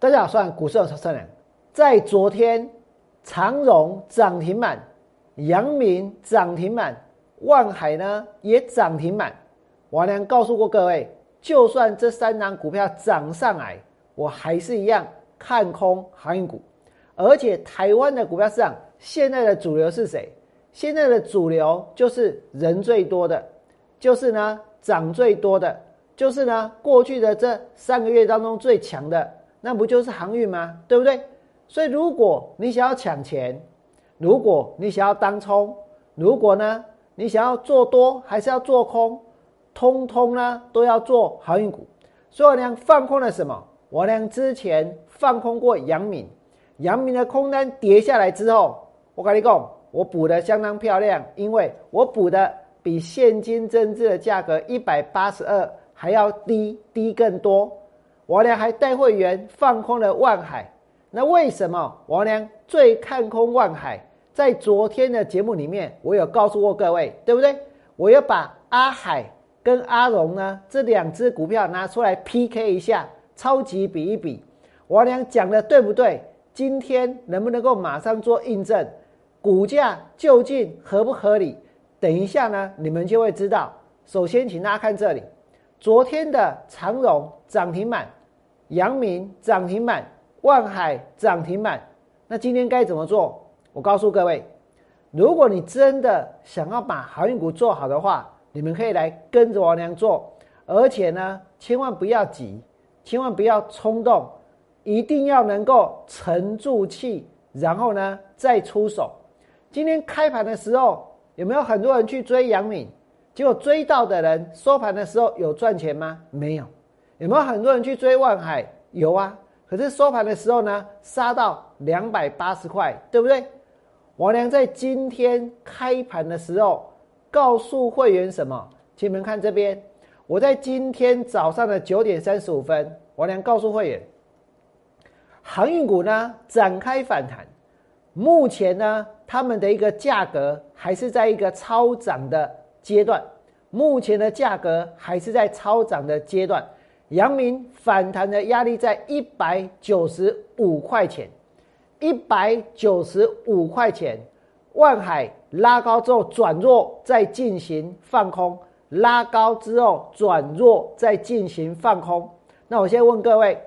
大家好，算股市有超人，在昨天，长荣涨停板，阳明涨停板，万海呢也涨停板。王良告诉过各位，就算这三档股票涨上来，我还是一样看空航运股。而且台湾的股票市场现在的主流是谁？现在的主流就是人最多的，就是呢涨最多的，就是呢过去的这三个月当中最强的。那不就是航运吗？对不对？所以如果你想要抢钱，如果你想要当冲，如果呢你想要做多还是要做空，通通呢都要做航运股。所以我俩放空了什么？我俩之前放空过阳明，阳明的空单跌下来之后，我跟你讲，我补的相当漂亮，因为我补的比现金增资的价格一百八十二还要低，低更多。王良还带会员放空了万海，那为什么王良最看空万海？在昨天的节目里面，我有告诉过各位，对不对？我要把阿海跟阿荣呢这两只股票拿出来 PK 一下，超级比一比，王良讲的对不对？今天能不能够马上做印证？股价究竟合不合理？等一下呢，你们就会知道。首先，请大家看这里，昨天的长荣涨停板。阳明涨停板，万海涨停板，那今天该怎么做？我告诉各位，如果你真的想要把航运股做好的话，你们可以来跟着王良做，而且呢，千万不要急，千万不要冲动，一定要能够沉住气，然后呢再出手。今天开盘的时候，有没有很多人去追阳明？结果追到的人收盘的时候有赚钱吗？没有。有没有很多人去追万海？有啊，可是收盘的时候呢，杀到两百八十块，对不对？王良在今天开盘的时候告诉会员什么？请你们看这边，我在今天早上的九点三十五分，王良告诉会员，航运股呢展开反弹，目前呢他们的一个价格还是在一个超涨的阶段，目前的价格还是在超涨的阶段。阳明反弹的压力在一百九十五块钱，一百九十五块钱。万海拉高之后转弱，再进行放空；拉高之后转弱，再进行放空。那我先问各位，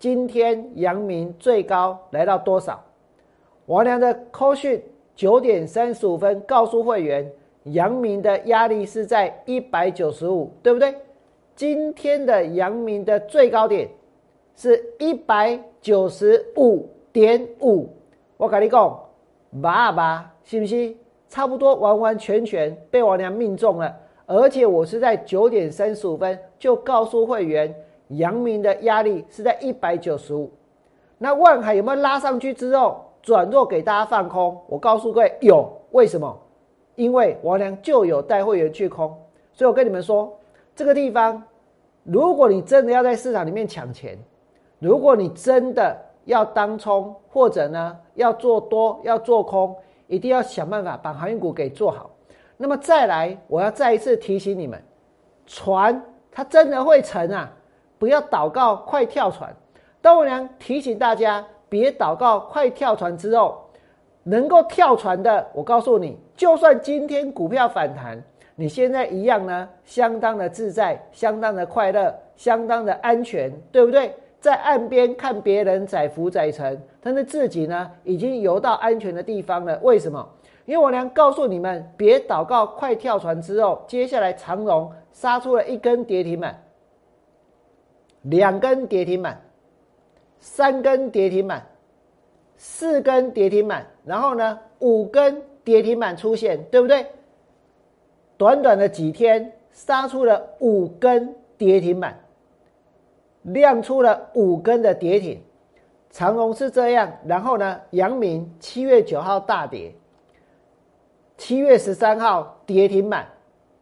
今天阳明最高来到多少？王良的扣讯九点三十五分告诉会员，阳明的压力是在一百九十五，对不对？今天的阳明的最高点是一百九十五点五，我跟你讲，八八，信不信？差不多完完全全被我娘命中了，而且我是在九点三十五分就告诉会员，阳明的压力是在一百九十五。那万海有没有拉上去之后转弱给大家放空？我告诉各位有，为什么？因为王良就有带会员去空，所以我跟你们说。这个地方，如果你真的要在市场里面抢钱，如果你真的要当冲，或者呢要做多要做空，一定要想办法把航运股给做好。那么再来，我要再一次提醒你们，船它真的会沉啊！不要祷告快跳船。豆娘提醒大家，别祷告快跳船之后，能够跳船的，我告诉你，就算今天股票反弹。你现在一样呢，相当的自在，相当的快乐，相当的安全，对不对？在岸边看别人载浮载沉，但是自己呢，已经游到安全的地方了。为什么？因为我娘告诉你们，别祷告快跳船之后，接下来长龙杀出了一根跌停板，两根跌停板，三根跌停板，四根跌停板，然后呢，五根跌停板出现，对不对？短短的几天，杀出了五根跌停板，亮出了五根的跌停。长隆是这样，然后呢，阳明七月九号大跌，七月十三号跌停板，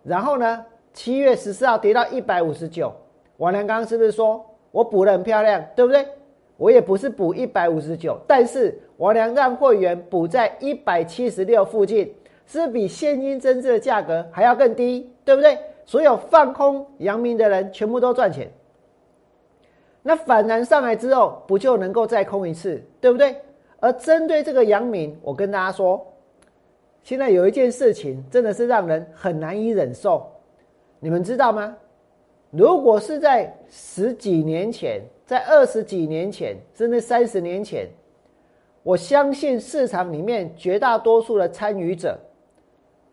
然后呢，七月十四号跌到一百五十九。王良刚是不是说我补的很漂亮，对不对？我也不是补一百五十九，但是王良让会员补在一百七十六附近。是比现金增值的价格还要更低，对不对？所有放空阳明的人全部都赚钱。那反弹上来之后，不就能够再空一次，对不对？而针对这个阳明，我跟大家说，现在有一件事情真的是让人很难以忍受，你们知道吗？如果是在十几年前，在二十几年前，甚至三十年前，我相信市场里面绝大多数的参与者，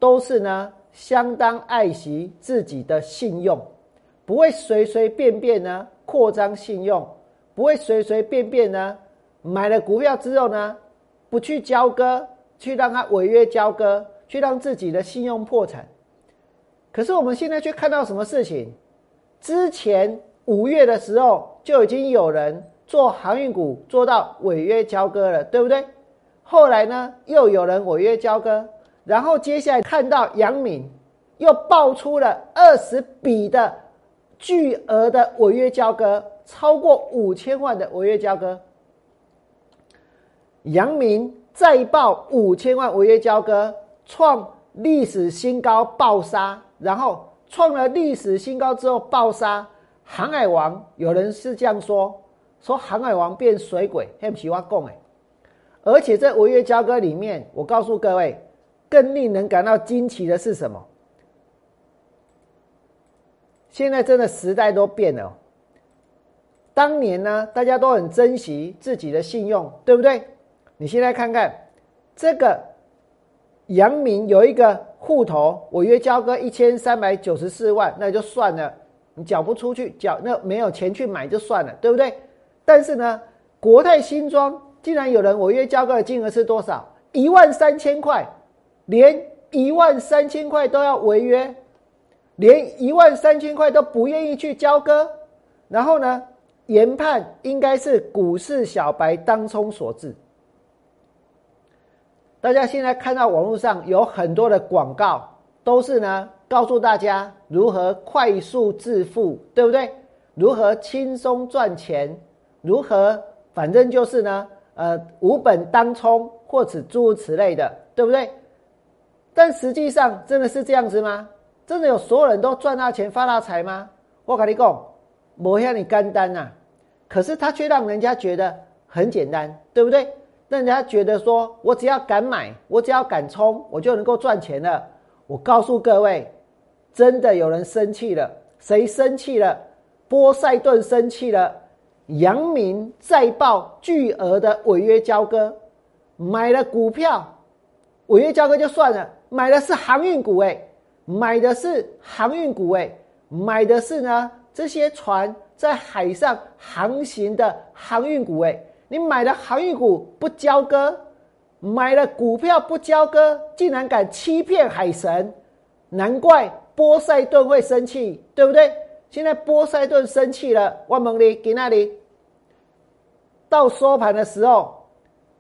都是呢相当爱惜自己的信用，不会随随便便呢扩张信用，不会随随便便呢买了股票之后呢不去交割，去让它违约交割，去让自己的信用破产。可是我们现在却看到什么事情？之前五月的时候就已经有人做航运股做到违约交割了，对不对？后来呢，又有人违约交割，然后接下来看到杨敏又爆出了二十笔的巨额的违约交割，超过五千万的违约交割。杨明再爆五千万违约交割，创历史新高爆杀，然后。创了历史新高之后爆杀，航海王有人是这样说：说航海王变水鬼，很不喜欢供哎。而且在违约交割里面，我告诉各位，更令人感到惊奇的是什么？现在真的时代都变了。当年呢，大家都很珍惜自己的信用，对不对？你现在看看这个阳明有一个。户头违约交割一千三百九十四万，那就算了，你缴不出去，缴那没有钱去买就算了，对不对？但是呢，国泰新庄竟然有人违约交割的金额是多少？一万三千块，连一万三千块都要违约，连一万三千块都不愿意去交割，然后呢，研判应该是股市小白当冲所致。大家现在看到网络上有很多的广告，都是呢告诉大家如何快速致富，对不对？如何轻松赚钱？如何反正就是呢，呃，无本当冲或者诸如此类的，对不对？但实际上真的是这样子吗？真的有所有人都赚大钱发大财吗？我跟你讲，没让你干单呐，可是他却让人家觉得很简单，对不对？让人家觉得说，我只要敢买，我只要敢冲，我就能够赚钱了。我告诉各位，真的有人生气了。谁生气了？波塞顿生气了。阳明再报巨额的违约交割，买了股票，违约交割就算了，买的是航运股哎，买的是航运股哎，买的是呢这些船在海上航行的航运股哎。你买了航运股不交割，买了股票不交割，竟然敢欺骗海神，难怪波塞顿会生气，对不对？现在波塞顿生气了，万蒙里给那里？到收盘的时候，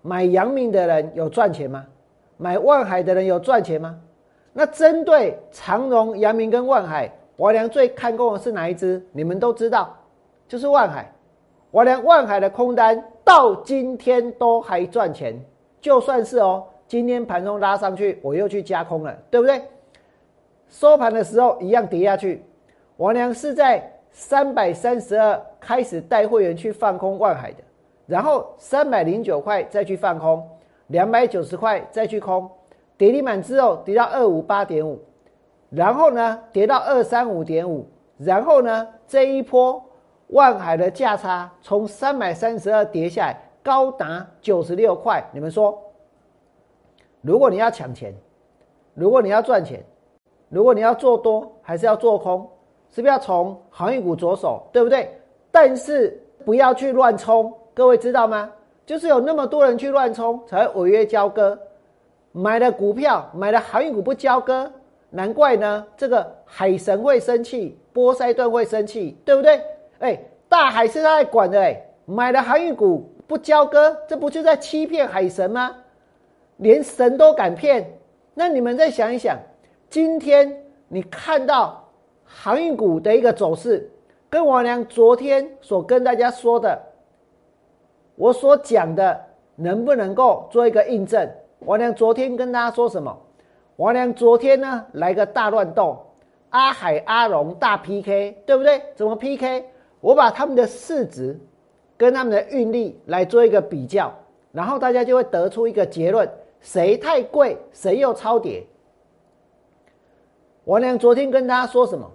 买阳明的人有赚钱吗？买万海的人有赚钱吗？那针对长荣、阳明跟万海，我俩最看重的是哪一只？你们都知道，就是万海。我连万海的空单到今天都还赚钱，就算是哦，今天盘中拉上去，我又去加空了，对不对？收盘的时候一样跌下去。我娘是在三百三十二开始带会员去放空万海的，然后三百零九块再去放空，两百九十块再去空，跌停满之后跌到二五八点五，然后呢跌到二三五点五，然后呢这一波。万海的价差从三百三十二跌下来，高达九十六块。你们说，如果你要抢钱，如果你要赚钱，如果你要做多还是要做空，是不是要从航运股着手，对不对？但是不要去乱冲，各位知道吗？就是有那么多人去乱冲，才会违约交割，买了股票，买了航运股不交割，难怪呢。这个海神会生气，波塞顿会生气，对不对？哎，大海是他在管的哎，买了航运股不交割，这不就在欺骗海神吗？连神都敢骗，那你们再想一想，今天你看到航运股的一个走势，跟王良昨天所跟大家说的，我所讲的能不能够做一个印证？王良昨天跟大家说什么？王良昨天呢来个大乱斗，阿海阿龙大 PK，对不对？怎么 PK？我把他们的市值跟他们的运力来做一个比较，然后大家就会得出一个结论：谁太贵，谁又超跌。王良昨天跟大家说什么？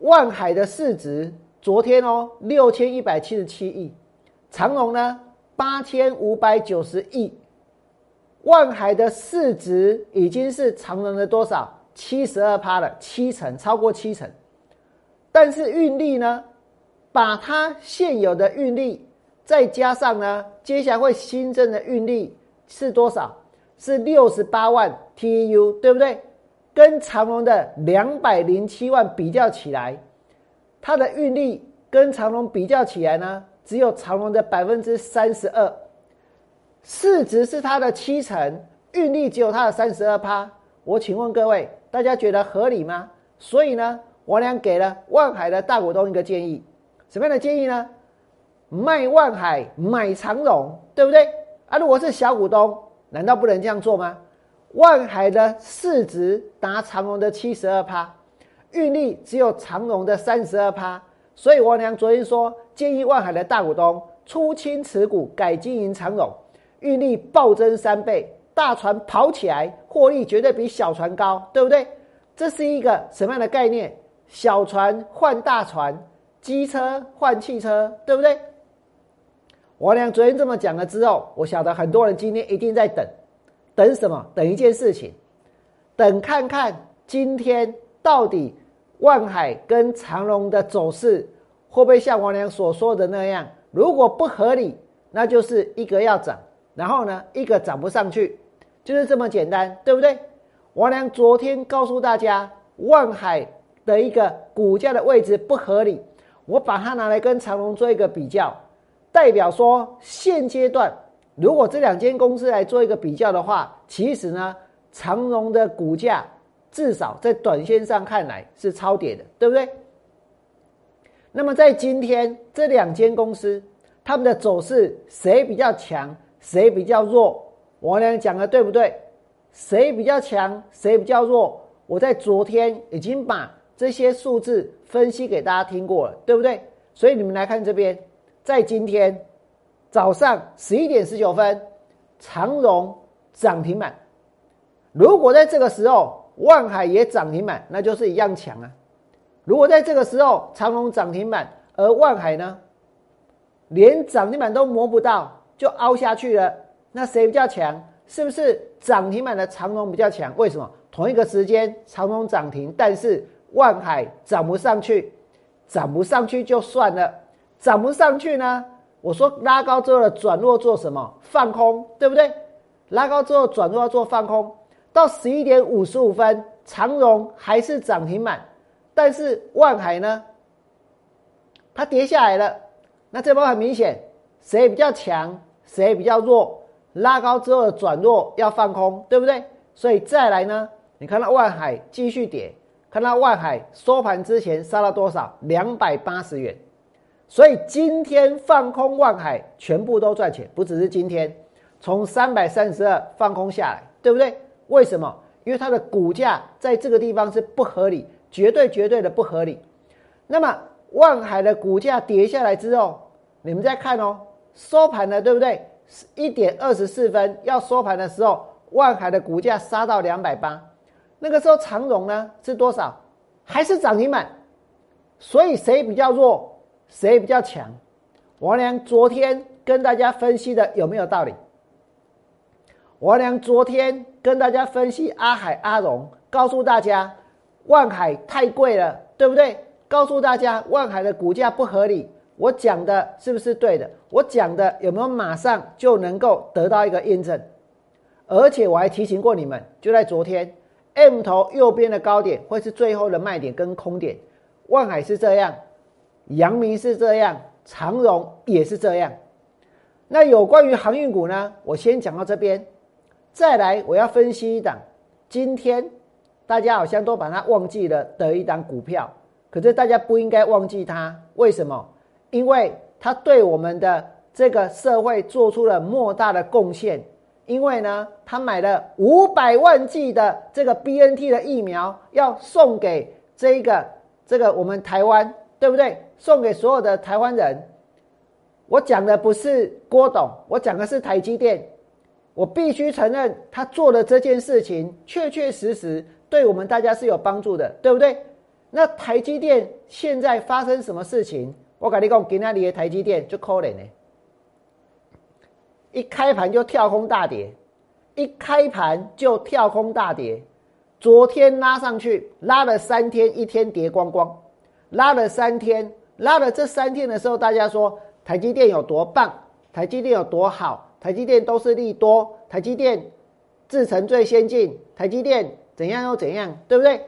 万海的市值昨天哦六千一百七十七亿，长隆呢八千五百九十亿。万海的市值已经是长隆的多少？七十二趴了，七成，超过七成。但是运力呢？把它现有的运力再加上呢，接下来会新增的运力是多少？是六十八万 TEU，对不对？跟长隆的两百零七万比较起来，它的运力跟长隆比较起来呢，只有长隆的百分之三十二。市值是它的七成，运力只有它的三十二趴。我请问各位，大家觉得合理吗？所以呢，我俩给了万海的大股东一个建议，什么样的建议呢？卖万海买长荣，对不对？啊，如果是小股东，难道不能这样做吗？万海的市值达长荣的七十二趴，运力只有长荣的三十二趴，所以王良昨天说，建议万海的大股东出清持股，改经营长荣。运力暴增三倍，大船跑起来，获利绝对比小船高，对不对？这是一个什么样的概念？小船换大船，机车换汽车，对不对？我俩昨天这么讲了之后，我晓得很多人今天一定在等，等什么？等一件事情，等看看今天到底万海跟长隆的走势会不会像王良所说的那样？如果不合理，那就是一个要涨。然后呢，一个涨不上去，就是这么简单，对不对？王良昨天告诉大家，万海的一个股价的位置不合理，我把它拿来跟长隆做一个比较，代表说现阶段如果这两间公司来做一个比较的话，其实呢，长隆的股价至少在短线上看来是超跌的，对不对？那么在今天这两间公司，他们的走势谁比较强？谁比较弱？我俩讲的对不对？谁比较强？谁比较弱？我在昨天已经把这些数字分析给大家听过了，对不对？所以你们来看这边，在今天早上十一点十九分，长荣涨停板。如果在这个时候万海也涨停板，那就是一样强啊。如果在这个时候长荣涨停板，而万海呢，连涨停板都摸不到。就凹下去了，那谁比较强？是不是涨停板的长隆比较强？为什么？同一个时间长隆涨停，但是万海涨不上去，涨不上去就算了，涨不上去呢？我说拉高之后的转弱做什么？放空，对不对？拉高之后转弱要做放空。到十一点五十五分，长荣还是涨停板，但是万海呢？它跌下来了。那这波很明显。谁比较强，谁比较弱？拉高之后的转弱要放空，对不对？所以再来呢？你看到万海继续跌，看到万海收盘之前杀了多少？两百八十元。所以今天放空万海，全部都赚钱，不只是今天，从三百三十二放空下来，对不对？为什么？因为它的股价在这个地方是不合理，绝对绝对的不合理。那么万海的股价跌下来之后，你们再看哦。收盘了，对不对？一点二十四分要收盘的时候，万海的股价杀到两百八，那个时候长荣呢是多少？还是涨停板？所以谁比较弱，谁比较强？王良昨天跟大家分析的有没有道理？王良昨天跟大家分析阿海、阿荣，告诉大家万海太贵了，对不对？告诉大家万海的股价不合理。我讲的是不是对的？我讲的有没有马上就能够得到一个验证？而且我还提醒过你们，就在昨天，M 头右边的高点会是最后的卖点跟空点。万海是这样，阳明是这样，长荣也是这样。那有关于航运股呢？我先讲到这边，再来我要分析一档。今天大家好像都把它忘记了的一档股票，可是大家不应该忘记它，为什么？因为他对我们的这个社会做出了莫大的贡献，因为呢，他买了五百万剂的这个 B N T 的疫苗，要送给这一个这个我们台湾，对不对？送给所有的台湾人。我讲的不是郭董，我讲的是台积电。我必须承认，他做的这件事情确确实实对我们大家是有帮助的，对不对？那台积电现在发生什么事情？我跟你讲，今天里的台积电就可怜呢，一开盘就跳空大跌，一开盘就跳空大跌。昨天拉上去，拉了三天，一天跌光光，拉了三天，拉了这三天的时候，大家说台积电有多棒，台积电有多好。台积电都是利多，台积电制程最先进，台积电怎样又怎样，对不对？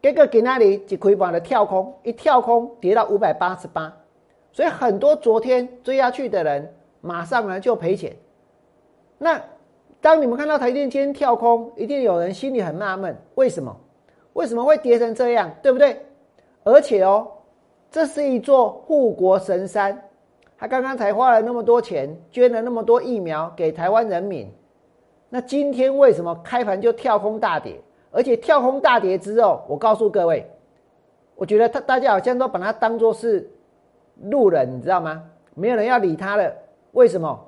这个给那里几亏板的跳空，一跳空跌到五百八十八，所以很多昨天追下去的人，马上呢就赔钱。那当你们看到台电今天跳空，一定有人心里很纳闷，为什么？为什么会跌成这样，对不对？而且哦，这是一座护国神山。他刚刚才花了那么多钱，捐了那么多疫苗给台湾人民，那今天为什么开盘就跳空大跌？而且跳空大跌之后，我告诉各位，我觉得他大家好像都把它当做是路人，你知道吗？没有人要理他了。为什么？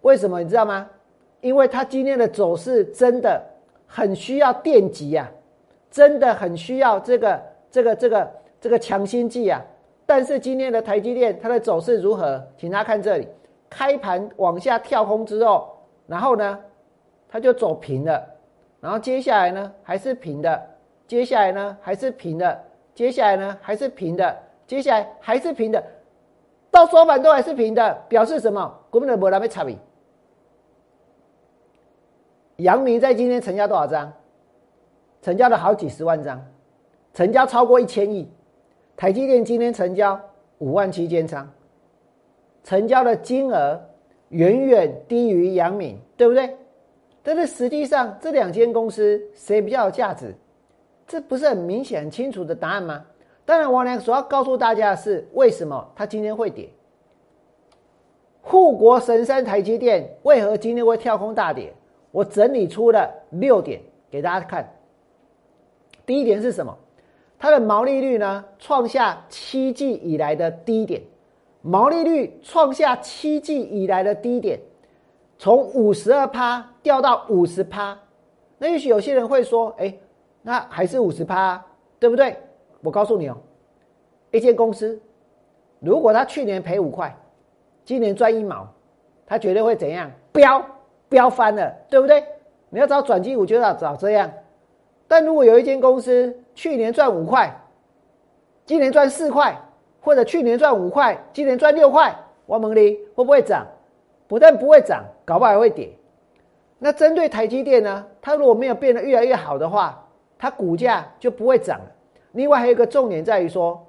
为什么你知道吗？因为他今天的走势真的很需要电击呀，真的很需要这个这个这个这个强心剂呀。但是今天的台积电它的走势如何？请大家看这里，开盘往下跳空之后，然后呢，它就走平了，然后接下来呢还是平的，接下来呢还是平的，接下来呢还是平的，接下来还是平的，到收盘都还是平的，表示什么？根本就没那么差别。阳明在今天成交多少张？成交了好几十万张，成交超过一千亿。台积电今天成交五万七千张，成交的金额远远低于阳明，对不对？但是实际上这两间公司谁比较有价值？这不是很明显、很清楚的答案吗？当然，王良所要告诉大家的是，为什么它今天会跌？护国神山台积电为何今天会跳空大跌？我整理出了六点给大家看。第一点是什么？它的毛利率呢，创下七季以来的低点，毛利率创下七季以来的低点，从五十二趴掉到五十趴。那也许有些人会说，哎，那还是五十趴，对不对？我告诉你哦，一间公司如果他去年赔五块，今年赚一毛，他绝对会怎样？飙飙翻了，对不对？你要找转机我，就要找这样。但如果有一间公司去年赚五块，今年赚四块，或者去年赚五块，今年赚六块，王蒙利会不会涨？不但不会涨，搞不好还会跌。那针对台积电呢？它如果没有变得越来越好的话，它股价就不会涨了。另外还有一个重点在于说，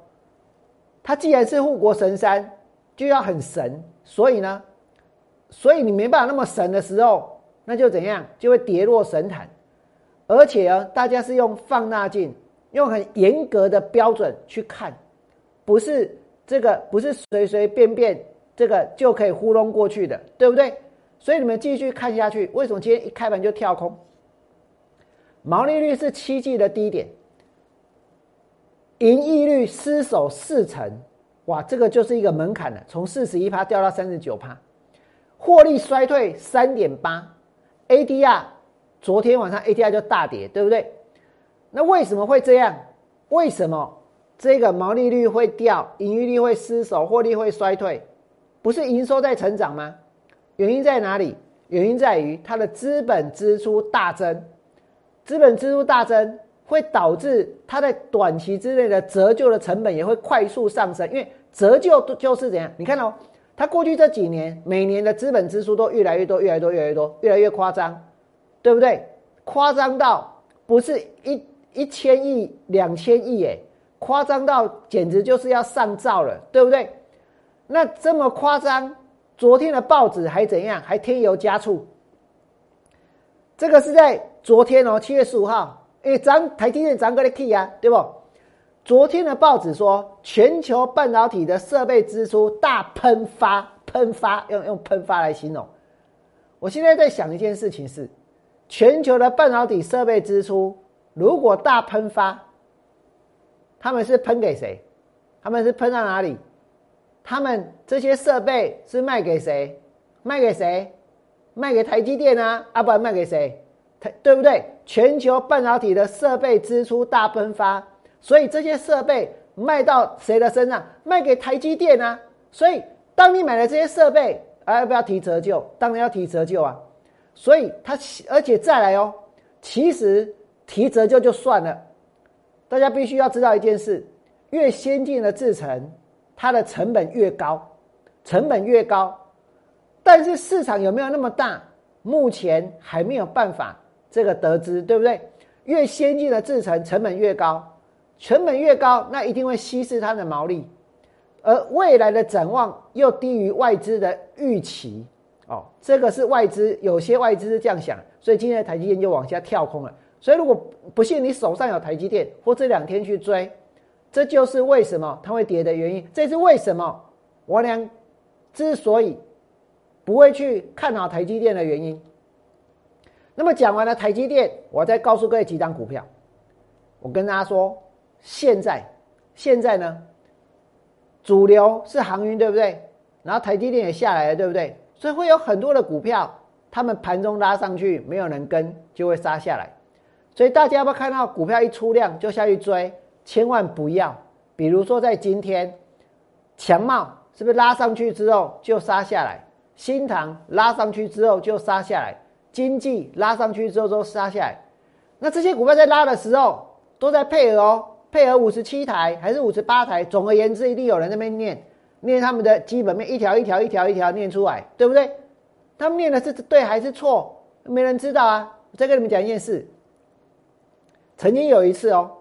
它既然是护国神山，就要很神。所以呢，所以你没办法那么神的时候，那就怎样？就会跌落神坛。而且啊，大家是用放大镜，用很严格的标准去看，不是这个，不是随随便便这个就可以糊弄过去的，对不对？所以你们继续看下去，为什么今天一开盘就跳空？毛利率是七季的低点，盈利率失守四成，哇，这个就是一个门槛了，从四十一趴掉到三十九趴，获利衰退三点八，ADR。昨天晚上 ADR 就大跌，对不对？那为什么会这样？为什么这个毛利率会掉，盈利率会失守，获利会衰退？不是营收在成长吗？原因在哪里？原因在于它的资本支出大增，资本支出大增会导致它在短期之内的折旧的成本也会快速上升，因为折旧就是怎样？你看哦，它过去这几年每年的资本支出都越来越多，越来越多，越来越多，越来越夸张。对不对？夸张到不是一一千亿、两千亿，哎，夸张到简直就是要上兆了，对不对？那这么夸张，昨天的报纸还怎样？还添油加醋。这个是在昨天哦，七月十五号，哎，咱台积电咱个的 key 啊，对不？昨天的报纸说，全球半导体的设备支出大喷发，喷发用用喷发来形容。我现在在想一件事情是。全球的半导体设备支出如果大喷发，他们是喷给谁？他们是喷到哪里？他们这些设备是卖给谁？卖给谁？卖给台积电啊？啊，不然卖给谁？台对不对？全球半导体的设备支出大喷发，所以这些设备卖到谁的身上？卖给台积电啊！所以当你买了这些设备，啊，要不要提折旧？当然要提折旧啊！所以它，而且再来哦，其实提折旧就算了，大家必须要知道一件事：越先进的制程，它的成本越高，成本越高。但是市场有没有那么大？目前还没有办法这个得知，对不对？越先进的制程成本越高，成本越高，那一定会稀释它的毛利，而未来的展望又低于外资的预期，哦，这个是外资有些外资是这样想，所以今天的台积电就往下跳空了。所以如果不信你手上有台积电，或这两天去追，这就是为什么它会跌的原因。这是为什么我俩之所以。不会去看好台积电的原因。那么讲完了台积电，我再告诉各位几张股票。我跟大家说，现在现在呢，主流是航运，对不对？然后台积电也下来了，对不对？所以会有很多的股票，他们盘中拉上去，没有人跟，就会杀下来。所以大家要不要看到股票一出量就下去追？千万不要。比如说在今天，强茂是不是拉上去之后就杀下来？新塘拉上去之后就杀下来，经济拉上去之后都杀下来。那这些股票在拉的时候都在配合哦，配合五十七台还是五十八台？总而言之，一定有人那边念念他们的基本面，一条一条一条一条念出来，对不对？他们念的是对还是错？没人知道啊。我再跟你们讲一件事，曾经有一次哦，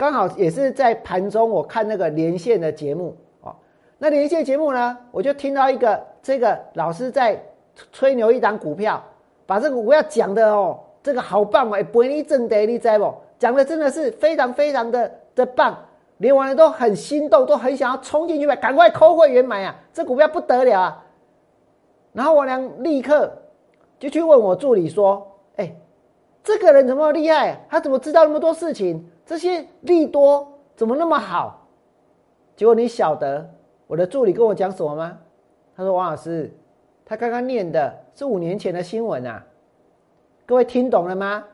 刚好也是在盘中，我看那个连线的节目哦。那连线节目呢，我就听到一个。这个老师在吹牛一档股票，把这个股票讲的哦，这个好棒哦，哎，不你挣得你知不？讲的真的是非常非常的的棒，连网人都很心动，都很想要冲进去买，赶快扣会员买啊！这股票不得了啊！然后我娘立刻就去问我助理说：“哎，这个人怎么厉害？他怎么知道那么多事情？这些利多怎么那么好？”结果你晓得我的助理跟我讲什么吗？他说：“王老师，他刚刚念的是五年前的新闻啊，各位听懂了吗？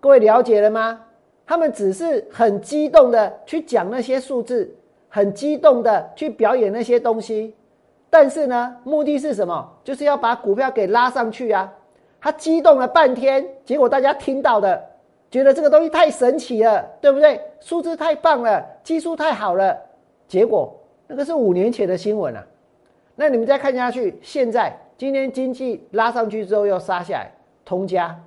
各位了解了吗？他们只是很激动的去讲那些数字，很激动的去表演那些东西，但是呢，目的是什么？就是要把股票给拉上去啊！他激动了半天，结果大家听到的，觉得这个东西太神奇了，对不对？数字太棒了，技术太好了，结果那个是五年前的新闻啊。”那你们再看下去，现在今天经济拉上去之后又杀下来，通家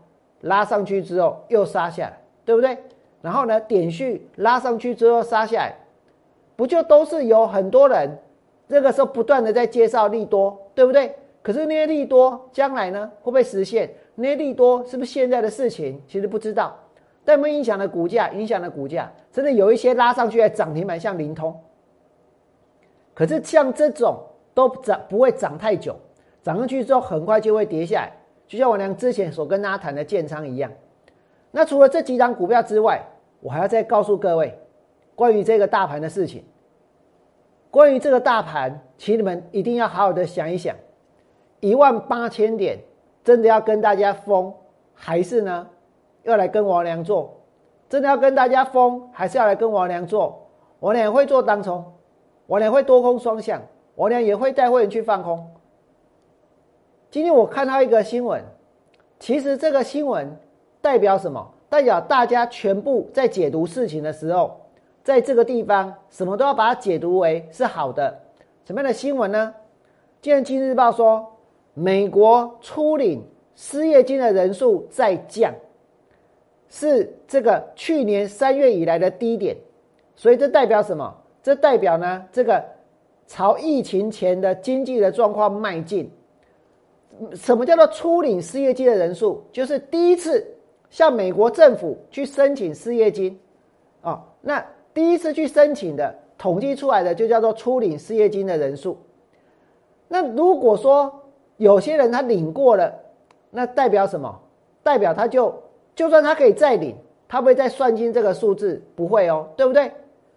拉上去之后又杀下来，对不对？然后呢，点序拉上去之后杀下来，不就都是有很多人这个时候不断的在介绍利多，对不对？可是那些利多将来呢会不会实现？那些利多是不是现在的事情？其实不知道，但没影响了股价，影响了股价，真的有一些拉上去还涨停板，像灵通。可是像这种。都涨不会涨太久，涨上去之后很快就会跌下来，就像我娘之前所跟大家谈的建仓一样。那除了这几张股票之外，我还要再告诉各位关于这个大盘的事情。关于这个大盘，请你们一定要好好的想一想，一万八千点真的要跟大家疯，还是呢要来跟王良做？真的要跟大家疯，还是要来跟王良做？我俩会做当冲，我俩会多空双向。我俩也会带会员去放空。今天我看到一个新闻，其实这个新闻代表什么？代表大家全部在解读事情的时候，在这个地方什么都要把它解读为是好的。什么样的新闻呢？今天《今日报》说，美国初领失业金的人数在降，是这个去年三月以来的低点。所以这代表什么？这代表呢这个。朝疫情前的经济的状况迈进。什么叫做初领失业金的人数？就是第一次向美国政府去申请失业金，哦，那第一次去申请的统计出来的就叫做初领失业金的人数。那如果说有些人他领过了，那代表什么？代表他就就算他可以再领，他不会再算进这个数字，不会哦，对不对？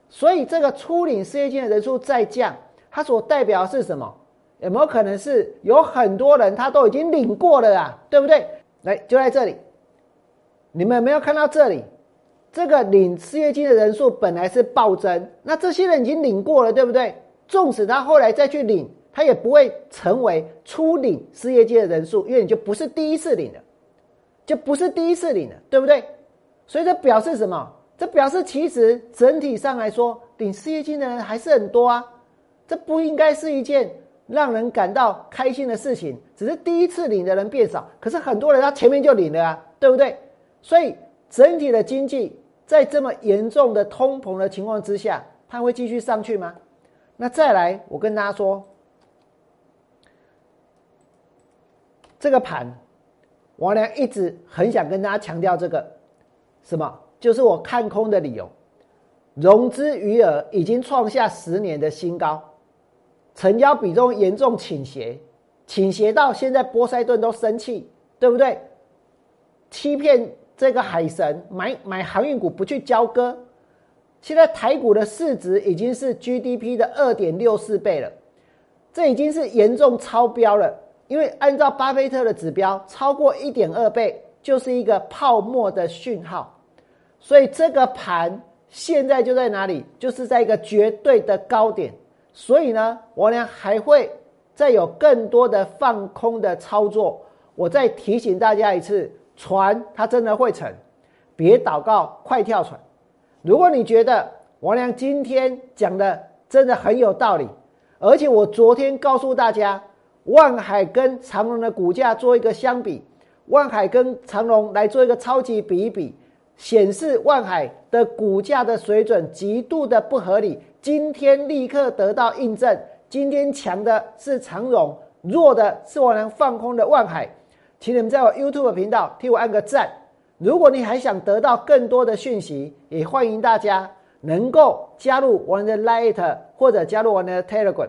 所以这个初领失业金的人数再降，它所代表的是什么？有没有可能是有很多人他都已经领过了啊？对不对？来，就在这里，你们有没有看到这里？这个领失业金的人数本来是暴增，那这些人已经领过了，对不对？纵使他后来再去领，他也不会成为初领失业金的人数，因为你就不是第一次领了，就不是第一次领了，对不对？所以这表示什么？这表示其实整体上来说，领失业金的人还是很多啊。这不应该是一件让人感到开心的事情，只是第一次领的人变少，可是很多人他前面就领了啊，对不对？所以整体的经济在这么严重的通膨的情况之下，它会继续上去吗？那再来，我跟大家说，这个盘，王良一直很想跟大家强调这个。什么？就是我看空的理由，融资余额已经创下十年的新高，成交比重严重倾斜，倾斜到现在波塞顿都生气，对不对？欺骗这个海神买买航运股不去交割，现在台股的市值已经是 GDP 的二点六四倍了，这已经是严重超标了，因为按照巴菲特的指标，超过一点二倍就是一个泡沫的讯号。所以这个盘现在就在哪里？就是在一个绝对的高点。所以呢，我呢还会再有更多的放空的操作。我再提醒大家一次，船它真的会沉，别祷告，快跳船。如果你觉得王良今天讲的真的很有道理，而且我昨天告诉大家，万海跟长隆的股价做一个相比，万海跟长隆来做一个超级比一比。显示万海的股价的水准极度的不合理，今天立刻得到印证。今天强的是长荣，弱的是我能放空的万海，请你们在我 YouTube 频道替我按个赞。如果你还想得到更多的讯息，也欢迎大家能够加入我的 Light 或者加入我的 Telegram。